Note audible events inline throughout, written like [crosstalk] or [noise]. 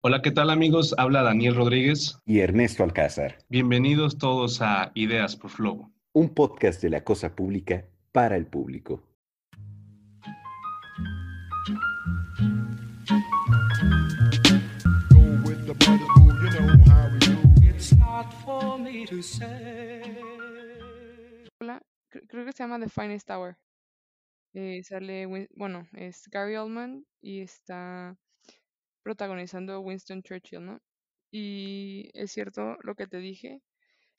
Hola, ¿qué tal amigos? Habla Daniel Rodríguez. Y Ernesto Alcázar. Bienvenidos todos a Ideas por Flow. Un podcast de la cosa pública para el público. Hola, creo que se llama The Finest Tower. Eh, sale, bueno, es Gary Oldman y está protagonizando Winston Churchill, ¿no? Y es cierto lo que te dije.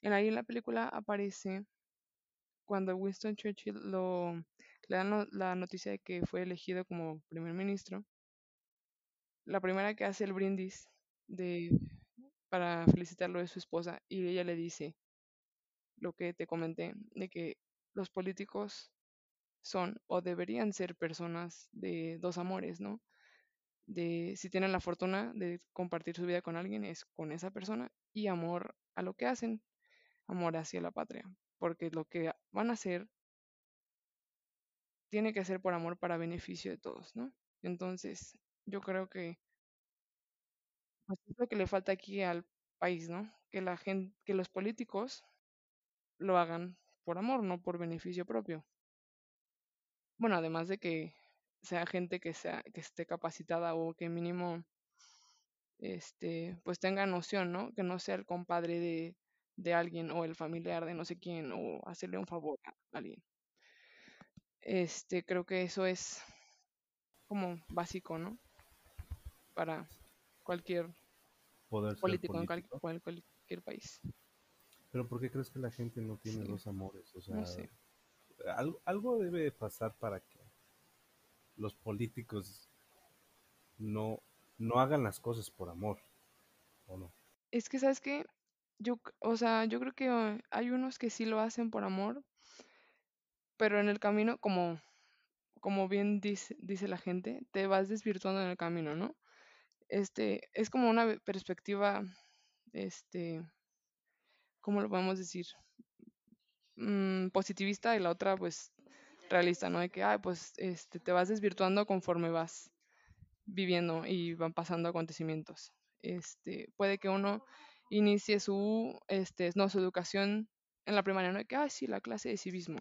En ahí en la película aparece cuando Winston Churchill lo, le dan la noticia de que fue elegido como primer ministro. La primera que hace el brindis de, para felicitarlo de su esposa y ella le dice lo que te comenté, de que los políticos son o deberían ser personas de dos amores, ¿no? De si tienen la fortuna de compartir su vida con alguien, es con esa persona y amor a lo que hacen, amor hacia la patria, porque lo que van a hacer tiene que ser por amor para beneficio de todos, ¿no? Entonces, yo creo que pues, es lo que le falta aquí al país, ¿no? Que la gente, que los políticos lo hagan por amor, no por beneficio propio. Bueno, además de que sea gente que sea que esté capacitada o que mínimo este pues tenga noción, ¿no? Que no sea el compadre de, de alguien o el familiar de no sé quién o hacerle un favor a alguien. Este, creo que eso es como básico, ¿no? Para cualquier político, en cualquier país. Pero ¿por qué crees que la gente no tiene dos amores? O sea, algo, algo debe pasar para que los políticos no, no hagan las cosas por amor, ¿o no? Es que, ¿sabes qué? Yo, o sea, yo creo que hay unos que sí lo hacen por amor, pero en el camino, como, como bien dice, dice la gente, te vas desvirtuando en el camino, ¿no? Este, es como una perspectiva, este, ¿cómo lo podemos decir? Mm, positivista y la otra, pues, realista, ¿no? De que, pues, este, te vas desvirtuando conforme vas viviendo y van pasando acontecimientos. Este, puede que uno inicie su, este, no, su educación en la primaria, ¿no? De que, ah, sí, la clase de civismo.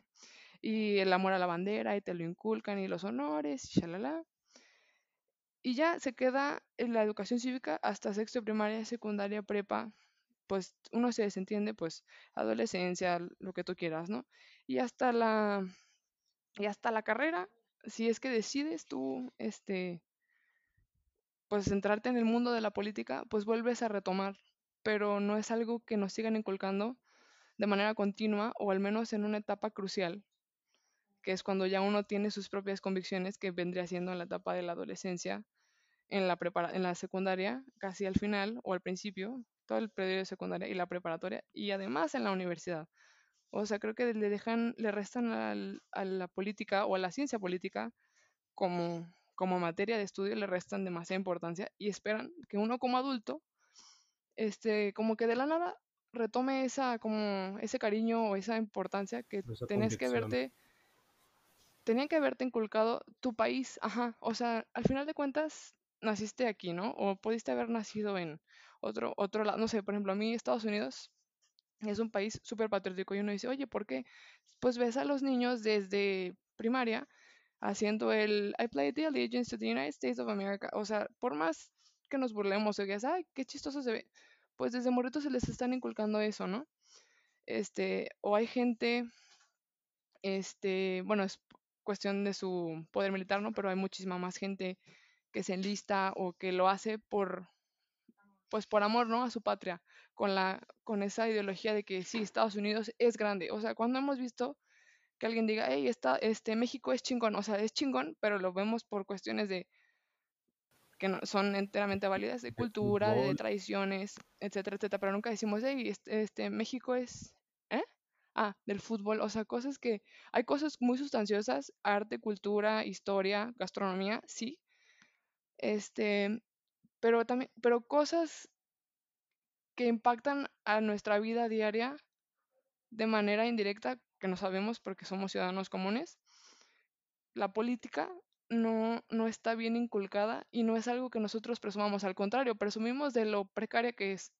Y el amor a la bandera, y te lo inculcan, y los honores, y shalala. Y ya se queda en la educación cívica hasta sexto primaria, secundaria, prepa, pues uno se desentiende, pues adolescencia, lo que tú quieras, ¿no? Y hasta la y hasta la carrera, si es que decides tú, este, pues centrarte en el mundo de la política, pues vuelves a retomar, pero no es algo que nos sigan inculcando de manera continua o al menos en una etapa crucial, que es cuando ya uno tiene sus propias convicciones, que vendría siendo en la etapa de la adolescencia, en la, prepara en la secundaria, casi al final o al principio, todo el periodo de secundaria y la preparatoria, y además en la universidad. O sea, creo que le dejan, le restan a la política o a la ciencia política como, como materia de estudio, le restan demasiada importancia y esperan que uno como adulto, este, como que de la nada retome esa, como ese cariño o esa importancia que tenés que verte, tenían que haberte inculcado tu país, ajá, o sea, al final de cuentas naciste aquí, ¿no? O pudiste haber nacido en otro, otro lado, no sé, por ejemplo, a mí Estados Unidos es un país súper patriótico y uno dice, oye, ¿por qué? Pues ves a los niños desde primaria haciendo el I play the allegiance to the United States of America. O sea, por más que nos burlemos o que ay, qué chistoso se ve, pues desde morritos se les están inculcando eso, ¿no? Este, o hay gente, este, bueno, es cuestión de su poder militar, ¿no? Pero hay muchísima más gente que se enlista o que lo hace por, pues por amor, ¿no? A su patria con, la, con esa ideología de que sí, Estados Unidos es grande. O sea, cuando hemos visto que alguien diga, hey, está, este, México es chingón, o sea, es chingón, pero lo vemos por cuestiones de que no, son enteramente válidas, de cultura, de, tradiciones, etcétera, etcétera, pero nunca decimos, hey, este, este, México es, ¿eh? Ah, del fútbol, o sea, cosas que, hay cosas muy sustanciosas, arte, cultura, historia, gastronomía, sí, este, pero también, pero cosas que impactan a nuestra vida diaria de manera indirecta, que no sabemos porque somos ciudadanos comunes. La política no, no está bien inculcada y no es algo que nosotros presumamos, al contrario, presumimos de lo precaria que es.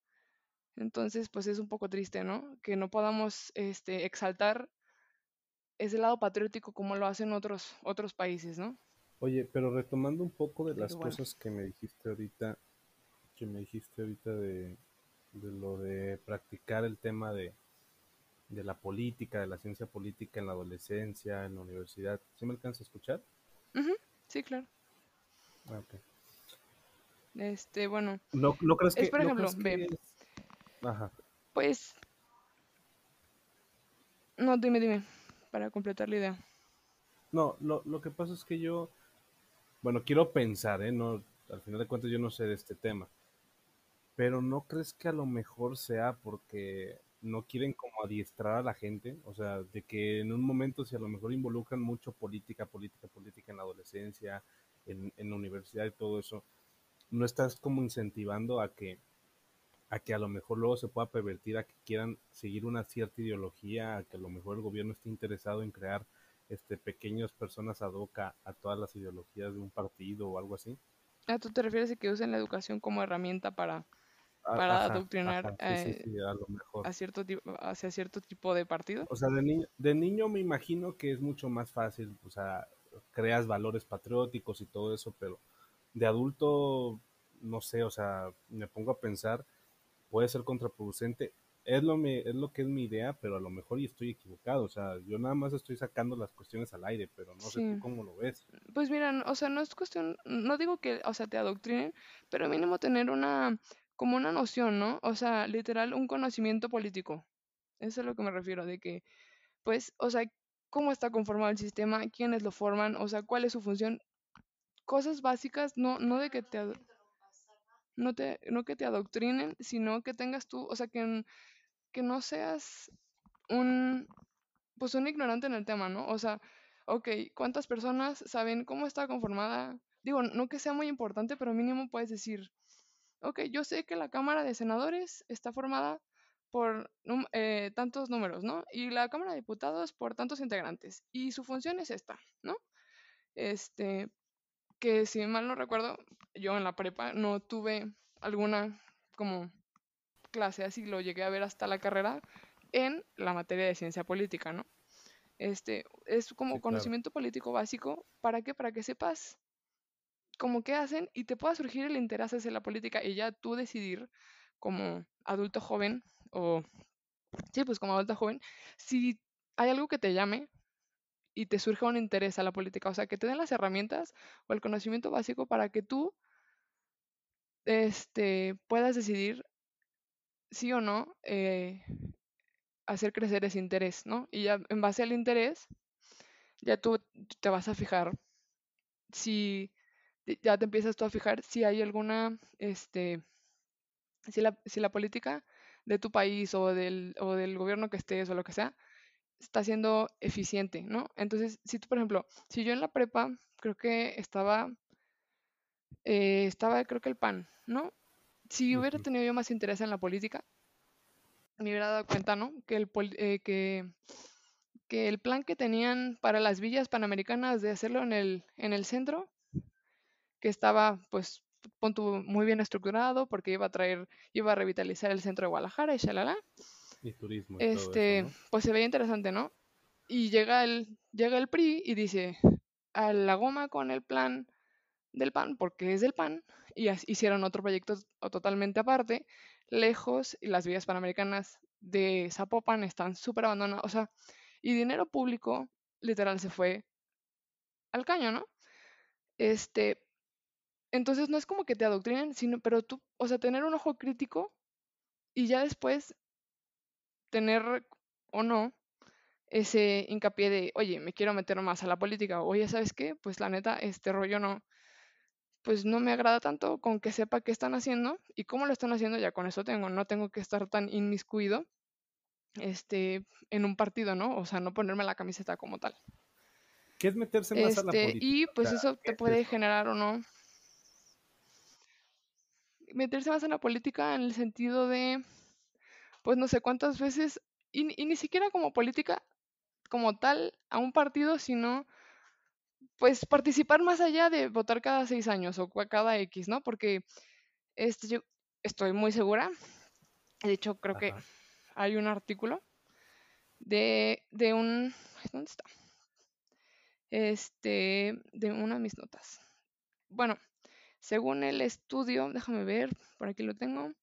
Entonces, pues es un poco triste, ¿no? Que no podamos este, exaltar ese lado patriótico como lo hacen otros, otros países, ¿no? Oye, pero retomando un poco de las cosas que me dijiste ahorita, que me dijiste ahorita de, de lo de practicar el tema de, de la política, de la ciencia política en la adolescencia, en la universidad. ¿Sí me alcanza a escuchar? Sí, claro. Ah, ok. Este, bueno. No, no crees que. Es, por ejemplo, ve. Ajá. Pues. No, dime, dime, para completar la idea. No, lo, lo que pasa es que yo. Bueno, quiero pensar, ¿eh? No, al final de cuentas yo no sé de este tema. Pero ¿no crees que a lo mejor sea porque no quieren como adiestrar a la gente, o sea, de que en un momento si a lo mejor involucran mucho política, política, política en la adolescencia, en, en la universidad y todo eso, no estás como incentivando a que a que a lo mejor luego se pueda pervertir a que quieran seguir una cierta ideología, a que a lo mejor el gobierno esté interesado en crear este pequeñas personas ad hoc a, todas las ideologías de un partido o algo así. Ah, ¿tú te refieres a que usen la educación como herramienta para para adoctrinar eh, a, cierto tipo, hacia cierto tipo de partido. O sea, de niño, de niño me imagino que es mucho más fácil, o sea, creas valores patrióticos y todo eso, pero de adulto, no sé, o sea, me pongo a pensar, puede ser contraproducente. Es lo, me, es lo que es mi idea, pero a lo mejor y estoy equivocado. O sea, yo nada más estoy sacando las cuestiones al aire, pero no sé tú cómo lo ves. Pues mira, o sea, no es cuestión, no digo que, o sea, te adoctrinen, pero mínimo tener una como una noción, ¿no? O sea, literal, un conocimiento político. Eso es a lo que me refiero, de que, pues, o sea, cómo está conformado el sistema, quiénes lo forman, o sea, cuál es su función. Cosas básicas, no, no de que te, no te, no que te adoctrinen, sino que tengas tú, o sea, que, que no seas un, pues un ignorante en el tema, ¿no? O sea, ok, ¿cuántas personas saben cómo está conformada? Digo, no que sea muy importante, pero mínimo puedes decir, ok, yo sé que la Cámara de Senadores está formada por eh, tantos números, ¿no? Y la Cámara de Diputados por tantos integrantes. Y su función es esta, ¿no? Este, que si mal no recuerdo, yo en la prepa no tuve alguna como clase así, lo llegué a ver hasta la carrera en la materia de ciencia política, ¿no? Este, es como conocimiento político básico, ¿para qué? Para que sepas como qué hacen y te pueda surgir el interés hacia la política y ya tú decidir como adulto joven o, sí, pues como adulto joven, si hay algo que te llame y te surja un interés a la política, o sea, que te den las herramientas o el conocimiento básico para que tú este, puedas decidir sí o no eh, hacer crecer ese interés, ¿no? Y ya en base al interés, ya tú te vas a fijar si ya te empiezas tú a fijar si hay alguna, este, si la, si la política de tu país o del, o del gobierno que estés o lo que sea, está siendo eficiente, ¿no? Entonces, si tú, por ejemplo, si yo en la prepa creo que estaba, eh, estaba creo que el PAN, ¿no? Si hubiera tenido yo más interés en la política, me hubiera dado cuenta, ¿no? Que el, eh, que, que el plan que tenían para las villas panamericanas de hacerlo en el, en el centro que estaba pues muy bien estructurado porque iba a traer, iba a revitalizar el centro de Guadalajara y shalala. Y turismo. este, pues se veía interesante, ¿no? Y llega el, llega el PRI y dice a la goma con el plan del PAN, porque es del PAN, y hicieron otro proyecto totalmente aparte, lejos, y las vías panamericanas de Zapopan están súper abandonadas, o sea, y dinero público literal se fue al caño, ¿no? Este, entonces no es como que te adoctrinen, sino, pero tú, o sea, tener un ojo crítico y ya después tener o no ese hincapié de, oye, me quiero meter más a la política, oye, ¿sabes qué? Pues la neta, este rollo no, pues no me agrada tanto con que sepa qué están haciendo y cómo lo están haciendo, ya con eso tengo, no tengo que estar tan inmiscuido este, en un partido, ¿no? O sea, no ponerme la camiseta como tal. ¿Qué es meterse más a la este, política? Y pues eso te puede generar o no meterse más en la política en el sentido de, pues no sé cuántas veces, y, ni siquiera como política como tal a un partido, sino pues participar más allá de votar cada seis años o cada X, ¿no? Porque este, yo estoy muy segura, de hecho creo que hay un artículo de, de un, ¿dónde está? Este, de una de mis notas. Bueno, según el estudio, déjame ver, por aquí lo tengo,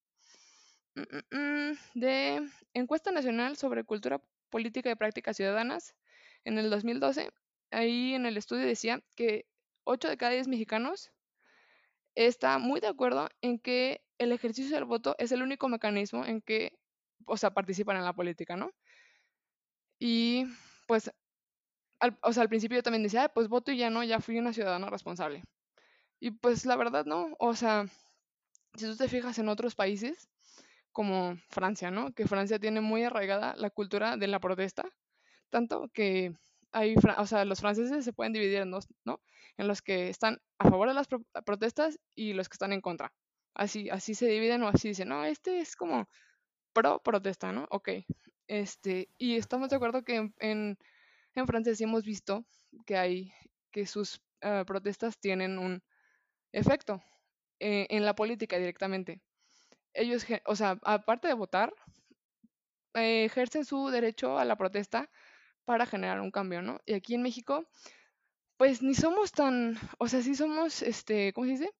mm, mm, mm, de Encuesta Nacional sobre Cultura Política y Prácticas Ciudadanas, en el 2012, ahí en el estudio decía que 8 de cada 10 mexicanos está muy de acuerdo en que el ejercicio del voto es el único mecanismo en que, o sea, participan en la política, ¿no? Y pues, al, o sea, al principio yo también decía, pues voto y ya no, ya fui una ciudadana responsable. Y pues la verdad no, o sea, si tú te fijas en otros países, como Francia, ¿no? Que Francia tiene muy arraigada la cultura de la protesta, tanto que hay, o sea, los franceses se pueden dividir en dos, ¿no? En los que están a favor de las protestas y los que están en contra. Así, así se dividen o así dicen, no, este es como pro protesta, ¿no? Ok. Este, y estamos de acuerdo que en, en, Francia sí hemos visto que hay, que sus eh, protestas tienen un efecto eh, en la política directamente. Ellos, o sea, aparte de votar, eh, ejercen su derecho a la protesta para generar un cambio, ¿no? Y aquí en México, pues ni somos tan, o sea, sí somos, este, ¿cómo se dice?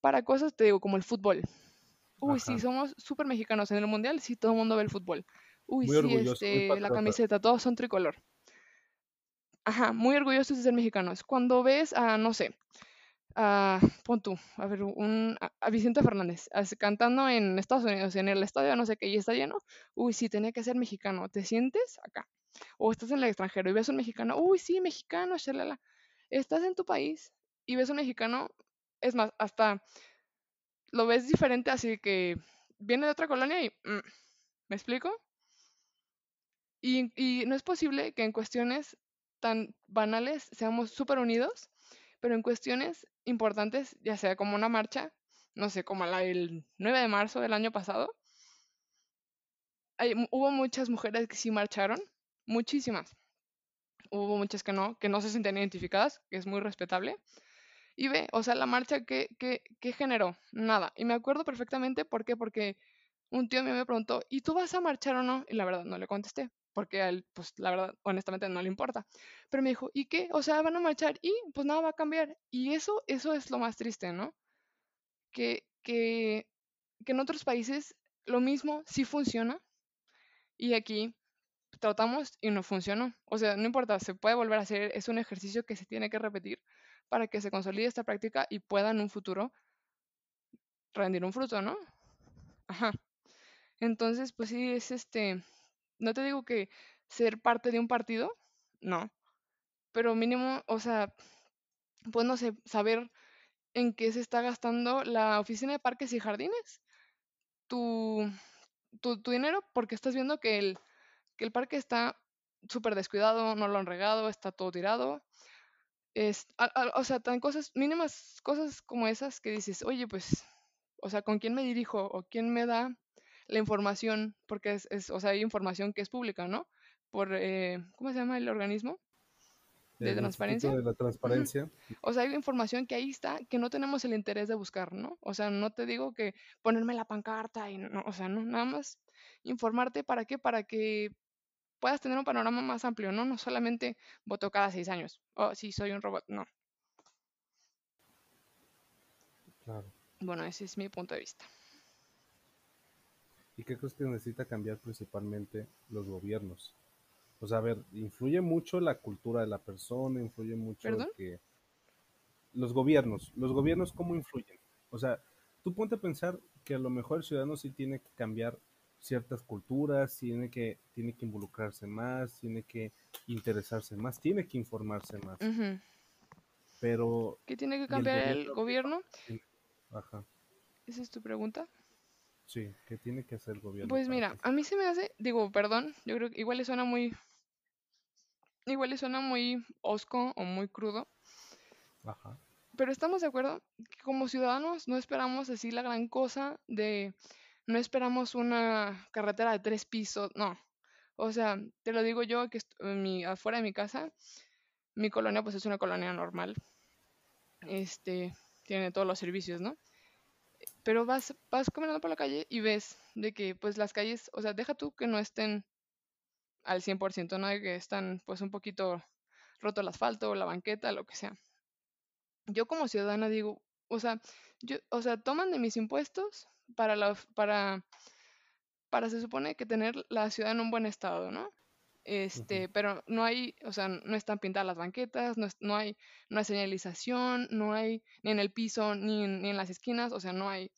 Para cosas, te digo, como el fútbol. Uy, sí, somos súper mexicanos. En el mundial sí todo el mundo ve el fútbol. Uy, sí, este, la camiseta, todos son tricolor. Ajá, muy orgullosos de ser mexicanos. Cuando ves a, no sé, a, pon tú, a ver, un, a, Vicente Fernández cantando en Estados Unidos, en el estadio, no sé qué, y está lleno, uy, sí, tenía que ser mexicano. ¿Te sientes acá? O estás en el extranjero y ves a un mexicano, uy, sí, mexicano, shalala. Estás en tu país y ves a un mexicano, es más, hasta lo ves diferente, así que viene de otra colonia y, mm, ¿me explico? Y, y no es posible que en cuestiones tan banales seamos súper unidos, pero en cuestiones importantes, ya sea como una marcha, no sé, como la del 9 de marzo del año pasado, hubo muchas mujeres que sí marcharon, muchísimas. Hubo muchas que no, que no se sentían identificadas, que es muy respetable. Y ve, o sea, la marcha, ¿qué, qué, qué generó? Nada. Y me acuerdo perfectamente, ¿por qué? Porque un tío mío me preguntó, ¿y tú vas a marchar o no? Y la verdad no le contesté, porque a él, pues la verdad, honestamente no le importa. Pero me dijo, ¿y qué? O sea, van a marchar y pues nada va a cambiar. Y eso, eso es lo más triste, ¿no? Que, que, que en otros países lo mismo sí funciona y aquí tratamos y no funcionó. O sea, no importa, se puede volver a hacer, es un ejercicio que se tiene que repetir para que se consolide esta práctica y pueda en un futuro rendir un fruto, ¿no? Ajá. Entonces, pues sí, es este, no te digo que ser parte de un partido, no, pero mínimo, o sea, pues no sé, saber en qué se está gastando la oficina de parques y jardines, tu, tu, tu dinero, porque estás viendo que el que el parque está súper descuidado, no lo han regado, está todo tirado. Es, o sea, tan cosas, mínimas cosas como esas que dices, oye, pues, o sea, ¿con quién me dirijo o quién me da la información? Porque es, o sea, hay información que es pública, ¿no? Por, eh, ¿cómo se llama el organismo? De transparencia. De la transparencia. O sea, hay información que ahí está que no tenemos el interés de buscar, ¿no? O sea, no te digo que ponerme la pancarta y no, o sea, no, nada más informarte para qué, para que puedas tener un panorama más amplio, ¿no? No solamente voto cada seis años. O oh, sí, soy un robot, no. Claro. Bueno, ese es mi punto de vista. ¿Y qué crees que necesita cambiar principalmente los gobiernos? O sea, a ver, influye mucho la cultura de la persona, influye mucho que los gobiernos, los gobiernos cómo influyen. O sea, tú ponte a pensar que a lo mejor el ciudadano sí tiene que cambiar ciertas culturas, tiene que, tiene que involucrarse más, tiene que interesarse más, tiene que informarse más. Pero... ¿Qué tiene que cambiar el gobierno? Ajá. ¿Esa es tu pregunta? Sí, ¿qué tiene que hacer el gobierno? Pues mira, a mí se me hace, digo, perdón, yo creo que igual le suena muy, igual le suena muy osco o muy crudo. Ajá. Pero estamos de acuerdo que como ciudadanos no esperamos así la gran cosa de no esperamos una carretera de tres pisos, no. O sea, te lo digo yo que mi, afuera de mi casa mi colonia pues es una colonia normal. Este, tiene todos los servicios, ¿no? Pero vas, vas caminando por la calle y ves de que pues las calles, o sea, deja tú que no estén al 100%, ¿no? Que están pues un poquito roto el asfalto, la banqueta, lo que sea. Yo como ciudadana digo, o sea, yo, o sea, toman de mis impuestos para la, para, para se supone que tener la ciudad en un buen estado, ¿no? Este, pero no hay, o sea, no están pintadas las banquetas, no, no, hay, no hay señalización, no hay ni en el piso ni en, ni en, las esquinas, o sea, no hay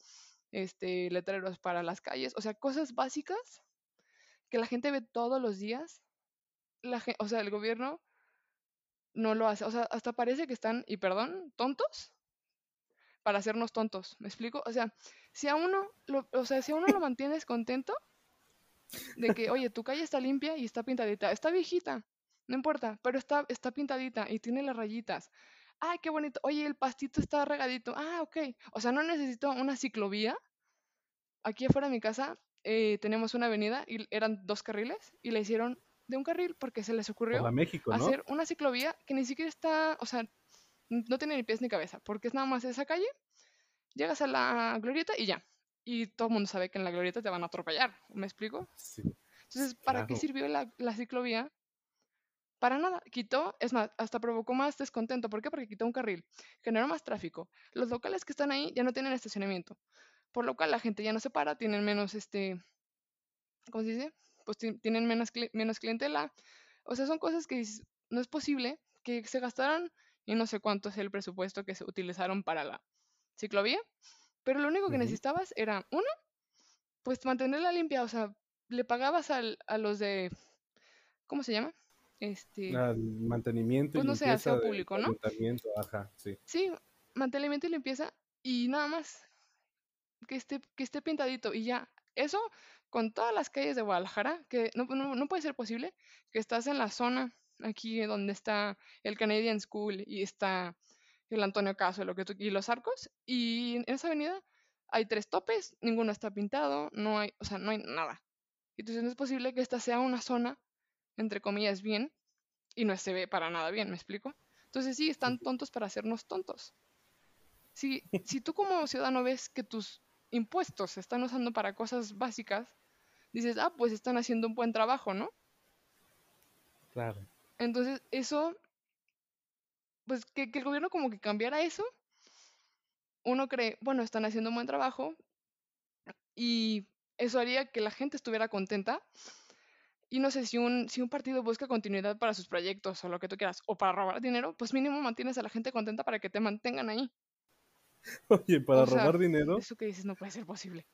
este, letreros para las calles, o sea, cosas básicas que la gente ve todos los días, la, o sea, el gobierno no lo hace, o sea, hasta parece que están, y perdón, tontos para hacernos tontos, ¿me explico? O sea, si a uno, lo, o sea, si a uno lo mantienes contento, de que, oye, tu calle está limpia y está pintadita, está viejita, no importa, pero está, está pintadita y tiene las rayitas. Ay, qué bonito. Oye, el pastito está regadito. Ah, ok. O sea, no necesito una ciclovía. Aquí afuera de mi casa eh, tenemos una avenida y eran dos carriles y le hicieron de un carril porque se les ocurrió hacer una ciclovía que ni siquiera está, o sea, no tiene ni pies ni cabeza, porque es nada más esa calle, llegas a la glorieta y ya y todo el mundo sabe que en la glorieta te van a atropellar, ¿me explico? Sí. Entonces, ¿para qué sirvió la, la, ciclovía? Para nada, quitó, es más, hasta provocó más descontento. ¿Por qué? Porque quitó un carril, generó más tráfico. Los locales que están ahí ya no tienen estacionamiento, por lo cual la gente ya no se para, tienen menos, este, ¿cómo se dice? Pues tienen menos, menos clientela. O sea, son cosas que no es posible que se gastaran y no sé cuánto es el presupuesto que se utilizaron para la ciclovía pero lo único que necesitabas era, uno, pues mantenerla limpia, o sea, le pagabas al, a los de, ¿cómo se llama? Este... Al mantenimiento pues no sé, aseo público, ¿no? Ajá, sí. Sí, mantenimiento y limpieza y nada más. Que esté, que esté pintadito y ya. Eso con todas las calles de Guadalajara, que no, no, no puede ser posible que estás en la zona aquí donde está el Canadian School y está el Antonio Caso lo que y los arcos. Y en esa avenida hay tres topes, ninguno está pintado, no hay, o sea, no hay nada. Entonces no es posible que esta sea una zona, entre comillas, bien, y no se ve para nada bien, ¿me explico? Entonces sí, están tontos para hacernos tontos. Si, si tú como ciudadano ves que tus impuestos se están usando para cosas básicas, dices, ah, pues están haciendo un buen trabajo, ¿no? Claro. Entonces, eso pues que, el gobierno como que cambiara eso, uno cree, bueno, están haciendo un buen trabajo y eso haría que la gente estuviera contenta. Y no sé, si un, si un partido busca continuidad para sus proyectos o lo que tú quieras, o para robar dinero, pues mínimo mantienes a la gente contenta para que te mantengan ahí. Oye, para robar dinero. Eso que dices no puede ser posible.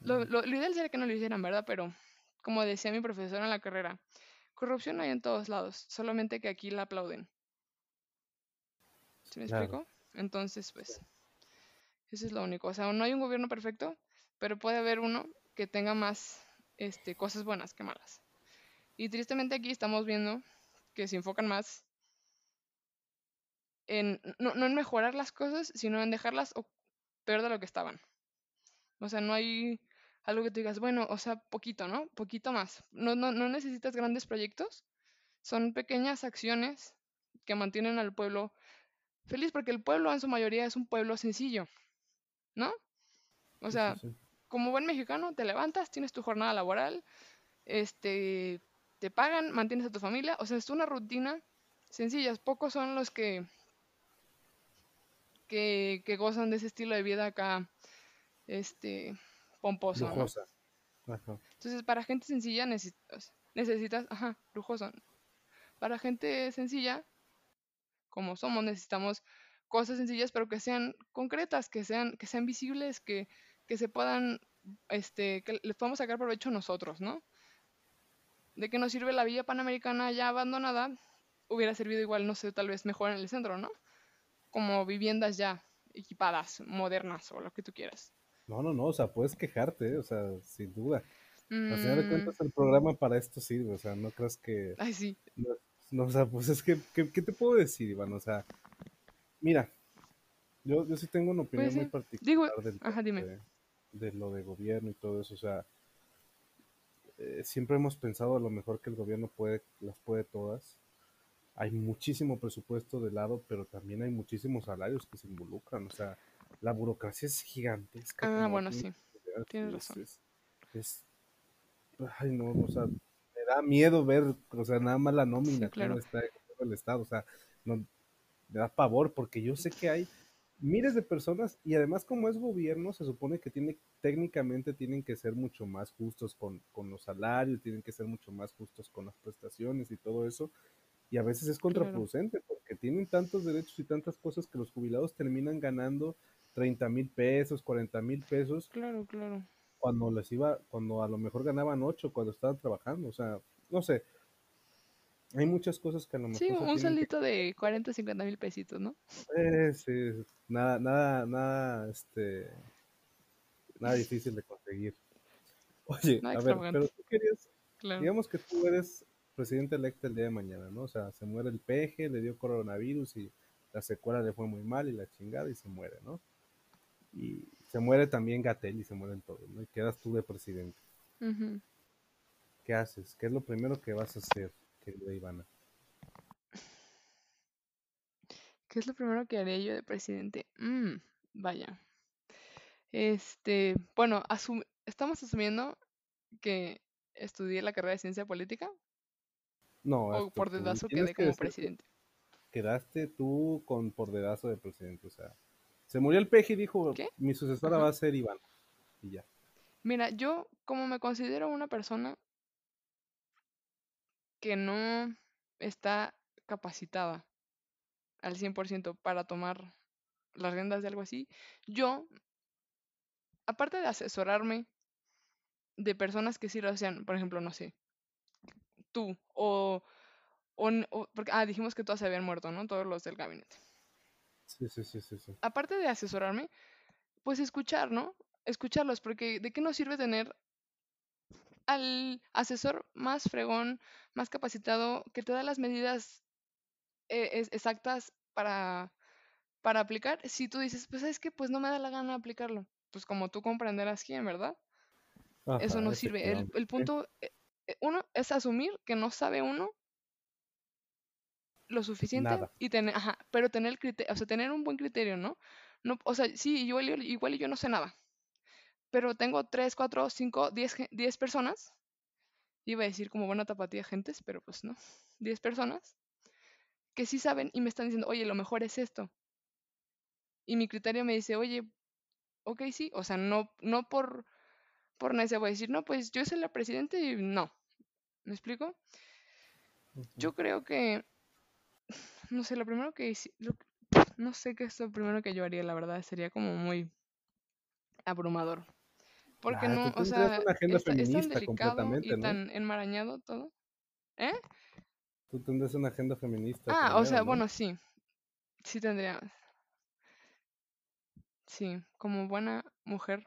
Lo, lo, lo ideal sería que no lo hicieran, ¿verdad? Pero, como decía mi profesor en la carrera, Corrupción hay en todos lados, solamente que aquí la aplauden. ¿Se me explico? Entonces, pues, eso es lo único. O sea, no hay un gobierno perfecto, pero puede haber uno que tenga más este, cosas buenas que malas. Y tristemente aquí estamos viendo que se enfocan más en, no, no en mejorar las cosas, sino en dejarlas peor de lo que estaban. O sea, no hay algo que tú digas, bueno, o sea, poquito, ¿no? Poquito más. No, no, no necesitas grandes proyectos, son pequeñas acciones que mantienen al pueblo feliz, porque el pueblo en su mayoría es un pueblo sencillo, ¿no? O sea, como buen mexicano, te levantas, tienes tu jornada laboral, este, te pagan, mantienes a tu familia, o sea, es una rutina sencilla. Pocos son los que, que, que gozan de ese estilo de vida acá, este, pomposo. Entonces, para gente sencilla necesitas, necesitas, ajá, lujoso. Para gente sencilla, como somos, necesitamos cosas sencillas, pero que sean concretas, que sean, que sean visibles, que, que se puedan, este, que les podamos sacar provecho nosotros, ¿no? De que nos sirve la vía panamericana ya abandonada, hubiera servido igual, no sé, tal vez mejor en el centro, ¿no? Como viviendas ya equipadas, modernas o lo que tú quieras. No, no, no, o sea, puedes quejarte, ¿eh? o sea, sin duda. Al final de mm. cuentas, el programa para esto sirve, o sea, no creas que... Ay, sí. No, o sea, pues es que, ¿qué, te puedo decir, Iván? O sea, mira, yo, yo sí tengo una opinión pues muy particular Digo, ajá, dime. De, lo de gobierno y todo eso, o sea, eh, siempre hemos pensado a lo mejor que el gobierno puede, las puede todas. Hay muchísimo presupuesto de lado, pero también hay muchísimos salarios que se involucran. O sea, la burocracia es gigantesca. Ah, bueno, sí. Tienes razón. Es, ay, no, o sea, me da miedo ver, o sea, nada más la nómina que está en el Estado. O sea, no, me da pavor porque yo sé que hay miles de personas y además como es gobierno se supone que tiene técnicamente tienen que ser mucho más justos con, los salarios, tienen que ser mucho más justos con las prestaciones y todo eso y a veces es contraproducente porque tienen tantos derechos y tantas cosas que los jubilados terminan ganando 30 mil pesos, 40 mil pesos. Claro, claro. Cuando les iba, cuando a lo mejor ganaban 8 cuando estaban trabajando, o sea, no sé, hay muchas cosas que a lo mejor. Sí, un salito de 40, 50 mil pesitos, ¿no? Eh, sí, nada, nada, nada, este. Nada difícil de conseguir. Oye, a ver, pero tú querías. Digamos que tú eres presidente electo el día de mañana, ¿no? O sea, se muere el peje, le dio coronavirus y la secuela le fue muy mal y la chingada y se muere, ¿no? Y se muere también Gatel y se mueren todos, ¿no? Y quedas tú de presidente. ¿Qué haces? ¿Qué es lo primero que vas a hacer? Ivana? ¿Qué es lo primero que haría yo de presidente? Mm, vaya. Este, bueno, estamos asumiendo que estudié la carrera de ciencia política. No, o por dedazo quedé como presidente. Quedaste tú con por dedazo de presidente, o sea, se murió el peje y dijo, mi sucesora va a ser Iván. Y ya. Mira, yo como me considero una persona que no está capacitada al 100% para tomar las riendas de algo así, yo, aparte de asesorarme de personas que sí lo hacen, por ejemplo, no sé, tú, o, o, porque, ah, dijimos que todos se habían muerto, ¿no? Todos los del gabinete. Sí, sí, sí, sí, sí. Aparte de asesorarme, pues escuchar, ¿no? Escucharlos, porque ¿de qué nos sirve tener al asesor más fregón, más capacitado, que te da las medidas eh, exactas para, para aplicar, si tú dices, pues es que pues no me da la gana aplicarlo, pues como tú comprenderás quién, ¿verdad? Eso no sirve. El, punto, eh, eh, uno, es asumir que no sabe uno lo suficiente y tener, ajá, pero tener el criterio, o sea, tener un buen criterio, ¿no? no o sea, sí, igual, igual yo no sé nada, pero tengo 3, 4, 5, 10, personas. Iba a decir como buena tapatía gentes, pero pues no. 10 personas que sí saben y me están diciendo, oye, lo mejor es esto. Y mi criterio me dice, oye, ok, sí. O sea, no, no por, por necesidad voy a decir, no, pues yo soy la presidenta y no. ¿Me explico? Yo creo que, no sé, lo primero que, no sé qué es lo primero que yo haría, la verdad, sería como muy abrumador. Porque no, o sea, una agenda tan delicado y tan enmarañado todo. ¿Eh? Tú tendrías una agenda feminista. Ah, o sea, bueno, sí. Sí tendría. Sí, como buena mujer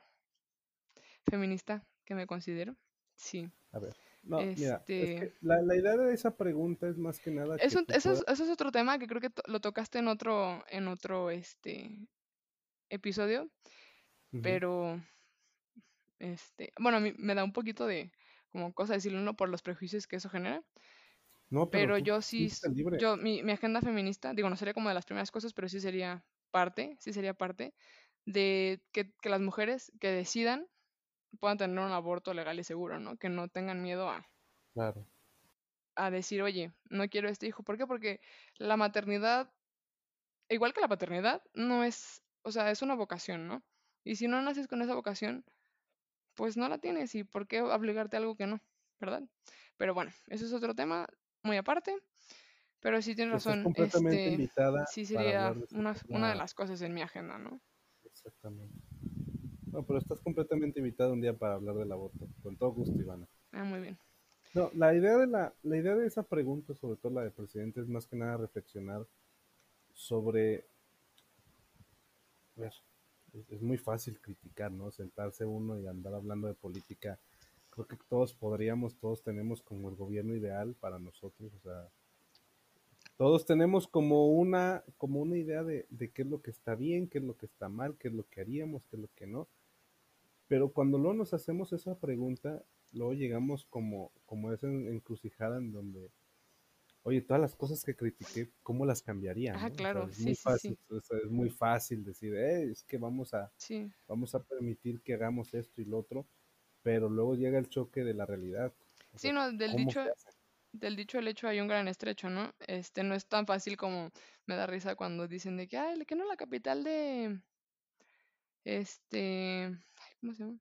feminista que me considero. Sí. A ver. No, mira, este la, la, idea de esa pregunta es más que nada. eso, es, eso, es, otro tema que creo que lo tocaste en otro, en otro este, episodio. Pero este, bueno, a mí me da un poquito de como cosa decirlo uno por los prejuicios que eso genera. No, pero, yo sí, yo mi, mi, agenda feminista, digo, no sería como de las primeras cosas, pero sí sería parte, sí sería parte de que, que las mujeres que decidan puedan tener un aborto legal y seguro, ¿no? Que no tengan miedo a, claro. a decir, oye, no quiero este hijo. ¿Por qué? Porque la maternidad, igual que la paternidad, no es, o sea, es una vocación, ¿no? Y si no naces con esa vocación, pues no la tienes y por qué obligarte a algo que no, ¿verdad? Pero bueno, eso es otro tema muy aparte. Pero sí tienes razón. Este, sí sería una, una, de las cosas en mi agenda, ¿no? Exactamente. No, pero estás completamente invitada un día para hablar del aborto. Con todo gusto, Ivana. Ah, muy bien. No, la idea de la, la idea de esa pregunta, sobre todo la de presidente, es más que nada reflexionar sobre. A ver, es, muy fácil criticar, ¿no? Sentarse uno y andar hablando de política. Creo que todos podríamos, todos tenemos como el gobierno ideal para nosotros, o sea, todos tenemos como una, como una idea de, qué es lo que está bien, qué es lo que está mal, qué es lo que haríamos, qué es lo que no. Pero cuando luego nos hacemos esa pregunta, luego llegamos como, como esa encrucijada en donde, oye, todas las cosas que critiqué, ¿cómo las cambiaría? Ah, claro, es sí, muy sí, fácil, sí. es muy fácil decir, eh, es que vamos a, vamos a permitir que hagamos esto y lo otro, pero luego llega el choque de la realidad. O sí, sea, no, del ¿cómo dicho, del dicho al hecho hay un gran estrecho, ¿no? Este, no es tan fácil como me da risa cuando dicen de que, ay, que no la capital de, este, ¿cómo se llama?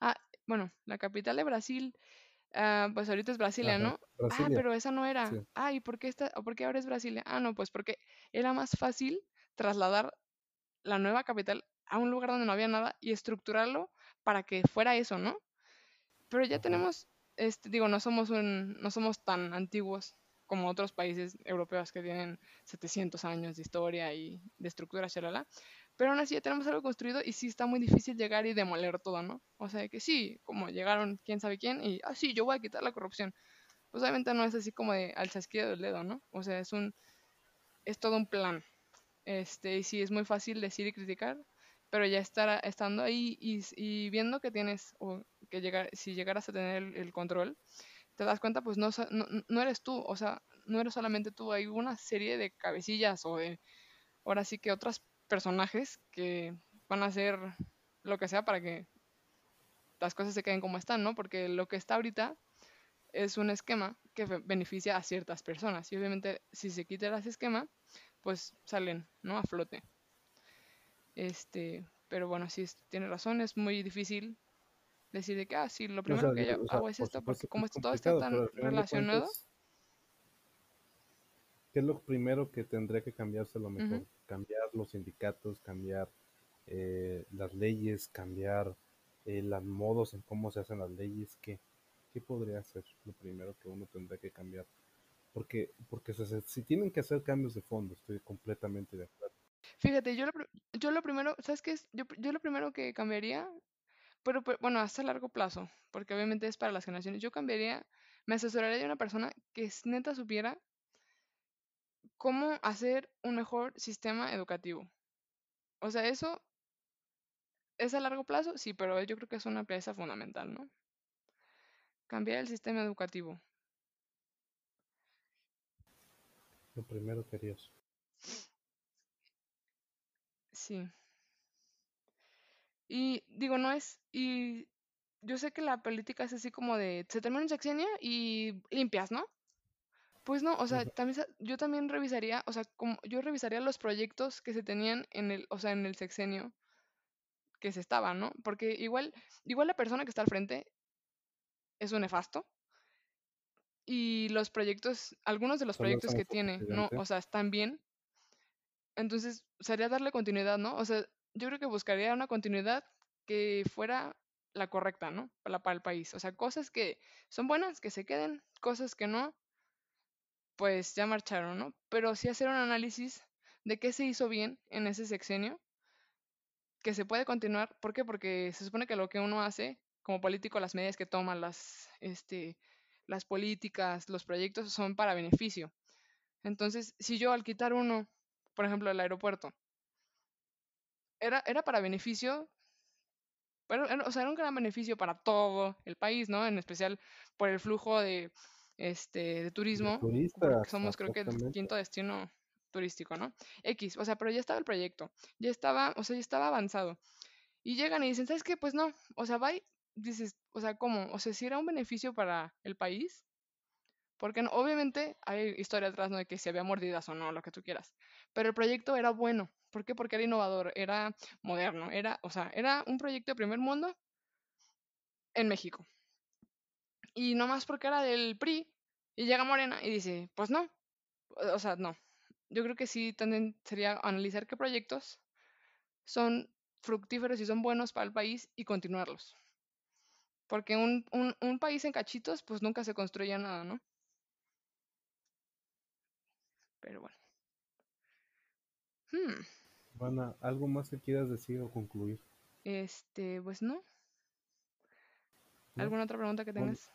Ah, bueno, la capital de Brasil, ah, pues ahorita es Brasilia, Ajá, ¿no? Ah, pero esa no era. sí. Ah, ¿y por qué esta, por qué ahora es Brasilia? Ah, no, pues porque era más fácil trasladar la nueva capital a un lugar donde no había nada y estructurarlo para que fuera eso, ¿no? Pero ya Ajá. tenemos, este, digo, no somos un, no somos tan antiguos como otros países europeos que tienen 700 años de historia y de estructura, shalala. Pero aún así ya tenemos algo construido y sí está muy difícil llegar y demoler todo, ¿no? O sea, que sí, como llegaron quién sabe quién y, ah, sí, yo voy a quitar la corrupción. Pues obviamente no es así como de al chasquido del dedo, ¿no? O sea, es un, es todo un plan. Este, y sí, es muy fácil decir y criticar, pero ya estar estando ahí y, y viendo que tienes, o que llegar, si llegaras a tener el, control, te das cuenta, pues no, no, no eres tú, o sea, no eres solamente tú, hay una serie de cabecillas o de, ahora sí que otros personajes que van a hacer lo que sea para que las cosas se queden como están, ¿no? Porque lo que está ahorita es un esquema que be- beneficia a ciertas personas y obviamente si se quita ese esquema, pues salen, ¿no? A flote. Este, pero bueno, sí, tiene razón, es muy difícil decir de que, ah, sí, lo O primero sea, que yo o sea, hago es esto, porque que como esto- todo está tan relacionado, cuentas, ¿qué es lo primero que tendría que cambiarse a lo mejor? Cambiar los sindicatos, cambiar eh, las leyes, cambiar eh, los modos en cómo se hacen las leyes. ¿Qué, qué podría ser lo primero que uno tendría que cambiar? Porque, porque se- si tienen que hacer cambios de fondo, estoy completamente de acuerdo. Fíjate, yo lo, yo lo primero, ¿sabes qué es? Yo, yo lo primero que cambiaría, pero, pero, bueno, hasta largo plazo, porque obviamente es para las generaciones, yo cambiaría, me asesoraría de una persona que es neta supiera cómo hacer un mejor sistema educativo. O sea, eso es a largo plazo, sí, pero yo creo que es una pieza fundamental, ¿no? Cambiar el sistema educativo. Lo primero que harías. Sí. Y digo, no es, y yo sé que la política es así como de, se termina un sexenio y limpias, ¿no? Pues no, o sea, también, yo también revisaría, o sea, como yo revisaría los proyectos que se tenían en el, o sea, en el sexenio que se estaba, ¿no? Porque igual, igual la persona que está al frente es un nefasto y los proyectos, algunos de los proyectos que tiene, no, o sea, están bien, entonces sería darle continuidad, ¿no? O sea, yo creo que buscaría una continuidad que fuera la correcta, ¿no? Para, para el país. O sea, cosas que son buenas, que se queden, cosas que no, pues ya marcharon, ¿no? Pero sí hacer un análisis de qué se hizo bien en ese sexenio, que se puede continuar. ¿Por qué? Porque se supone que lo que uno hace como político, las medidas que toma, las, este, las políticas, los proyectos son para beneficio. Entonces, si yo al quitar uno, por ejemplo, el aeropuerto, era, era para beneficio, pero, era- o sea, era un gran beneficio para todo el país, ¿no? En especial por el flujo de, este, de turismo, turistas, somos creo que el quinto destino turístico, ¿no? X, o sea, pero ya estaba el proyecto, ya estaba, o sea, ya estaba avanzado. Y llegan y dicen, ¿sabes qué? Pues no, o sea, dices, o sea, ¿cómo? O sea, si era un beneficio para el país, porque no? Obviamente hay historia atrás, ¿no? De que si había mordidas o no, lo que tú quieras. Pero el proyecto era bueno. ¿Por qué? Porque era innovador, era moderno, era, o sea, era un proyecto de primer mundo en México. Y no más porque era del PRI, y llega Morena y dice, pues no, o sea, no. Yo creo que sí también sería analizar qué proyectos son fructíferos y son buenos para el país y continuarlos. Porque un, un, un país en cachitos, pues nunca se construye nada, ¿no? Pero bueno. Hmm, Ivana, ¿algo más que quieras decir o concluir? Este, pues no. ¿No? ¿Alguna otra pregunta que Bueno, tengas?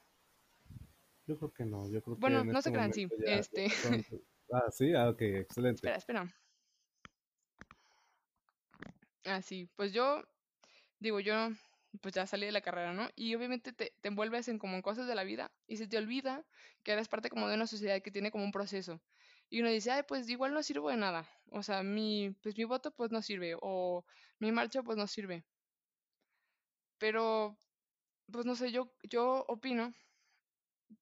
Yo creo que no. Yo creo que Bueno, en no este se crean, sí. ya Este, son- [laughs] Ah, sí, ah, ok, excelente. espera, espera. Ah, sí, pues yo, digo, yo pues ya salí de la carrera, ¿no? Y obviamente te, te envuelves en como en cosas de la vida y se te olvida que eres parte como de una sociedad que tiene como un proceso. Y uno dice, ay, pues igual no sirvo de nada. O sea, mi, pues mi voto pues no sirve. O mi marcha pues no sirve. Pero, pues no sé, yo, yo opino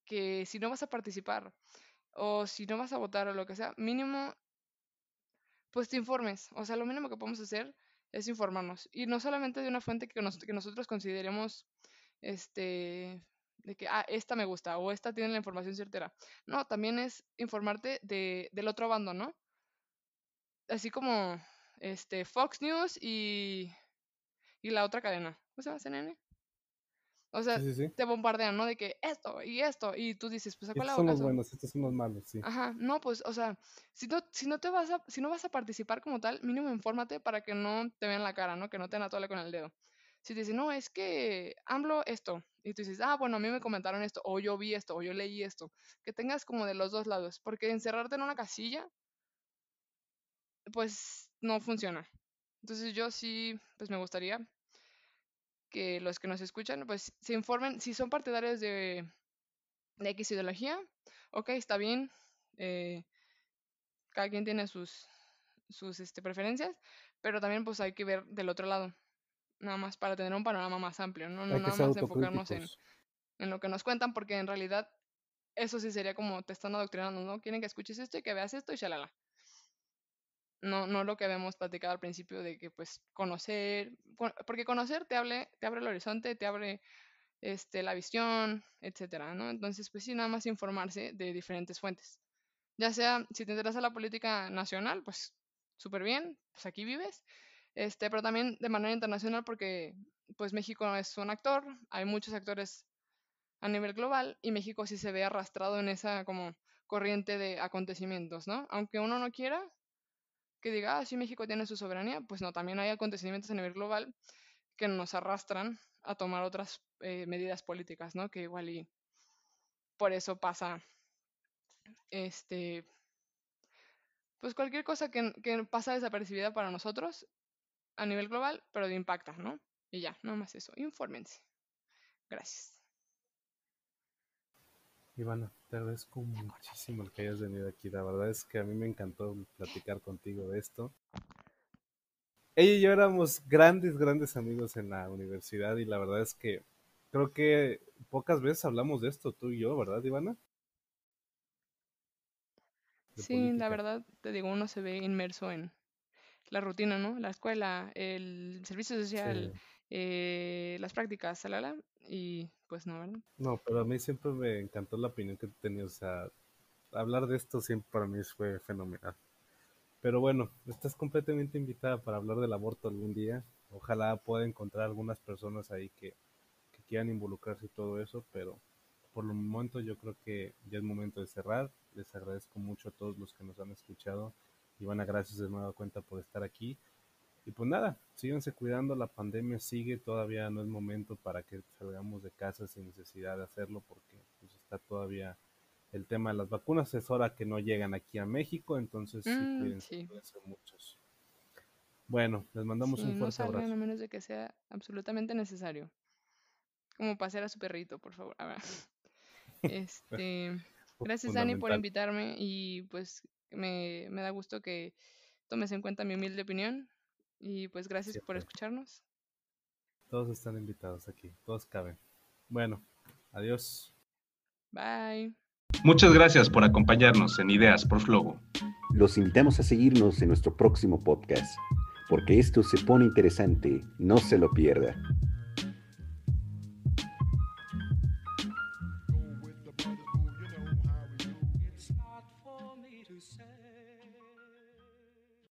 que si no vas a participar o si no vas a votar o lo que sea, mínimo, pues te informes. O sea, lo mínimo que podemos hacer es informarnos. Y no solamente de una fuente que, que nosotros consideremos, este, de que, ah, esta me gusta o esta tiene la información certera. No, también es informarte de, del otro bando, ¿no? Así como, este, Fox News y, y la otra cadena. ¿Cómo se llama CNN? O sea, te bombardean, ¿no? De que esto y esto, y tú dices, pues ¿a cuál Estos son los buenos, estos son los malos, sí. Ajá, no, pues, o sea, si no, si no te vas a, si no vas a participar como tal, mínimo infórmate para que no te vean la cara, ¿no? Que no te atole con el dedo. Si te dicen, no, es que AMLO esto, y tú dices, ah, bueno, a mí me comentaron esto, o yo vi esto, o yo leí esto, que tengas como de los dos lados, porque encerrarte en una casilla, pues no funciona. Entonces yo sí, pues me gustaría que los que nos escuchan, pues se informen, si son partidarios de, de X ideología, ok, está bien, eh, cada quien tiene sus, sus este, preferencias, pero también pues hay que ver del otro lado, nada más para tener un panorama más amplio, no, no nada más enfocarnos en, en lo que nos cuentan, porque en realidad eso sí sería como te están adoctrinando, ¿no? Quieren que escuches esto y que veas esto y shalala no, no lo que habíamos platicado al principio de que pues conocer, porque conocer te, hable, te abre el horizonte, te abre este, la visión, etcétera, ¿no? Entonces, pues sí, nada más informarse de diferentes fuentes. Ya sea, si te interesa la política nacional, pues súper bien, pues aquí vives, este, pero también de manera internacional porque pues México es un actor, hay muchos actores a nivel global y México sí se ve arrastrado en esa como corriente de acontecimientos, ¿no? Aunque uno no quiera, que diga, ah, México tiene su soberanía, pues no, también hay acontecimientos a nivel global que nos arrastran a tomar otras eh, medidas políticas, ¿no? Que igual y por eso pasa, este, pues cualquier cosa que, que pasa desapercibida para nosotros a nivel global, pero de impacta, ¿no? Y ya, no más eso, infórmense. Gracias. Ivana, te agradezco muchísimo el que hayas venido aquí. La verdad es que a mí me encantó platicar contigo de esto. Ella y yo éramos grandes, grandes amigos en la universidad y la verdad es que creo que pocas veces hablamos de esto, tú y yo, ¿verdad, Ivana? sí, la verdad, te digo, uno se ve inmerso en la rutina, ¿no? La escuela, el servicio social, eh, las prácticas, la, y pues no, ¿verdad? No, pero a mí siempre me encantó la opinión que tenías, o sea, hablar de esto siempre para mí fue fenomenal. Pero bueno, estás completamente invitada para hablar del aborto algún día. Ojalá pueda encontrar algunas personas ahí que, que quieran involucrarse y todo eso, pero por el momento yo creo que ya es momento de cerrar. Les agradezco mucho a todos los que nos han escuchado. Ivana, gracias de nueva cuenta por estar aquí. Y pues nada, síganse cuidando, la pandemia sigue, todavía no es momento para que salgamos de casa sin necesidad de hacerlo porque pues, está todavía el tema de las vacunas, es hora que no llegan aquí a México, entonces sí, mm, cuídense, muchos. Bueno, les mandamos un fuerte no abrazo. A menos de que sea absolutamente necesario. Como pasear a su perrito, por favor. [laughs] Este, gracias Dani por invitarme y pues me, me da gusto que tomes en cuenta mi humilde opinión y pues gracias por escucharnos. Todos están invitados aquí, todos caben. Bueno, adiós. Bye. Muchas gracias por acompañarnos en Ideas por Flogo. Los invitamos a seguirnos en nuestro próximo podcast, porque esto se pone interesante, no se lo pierda.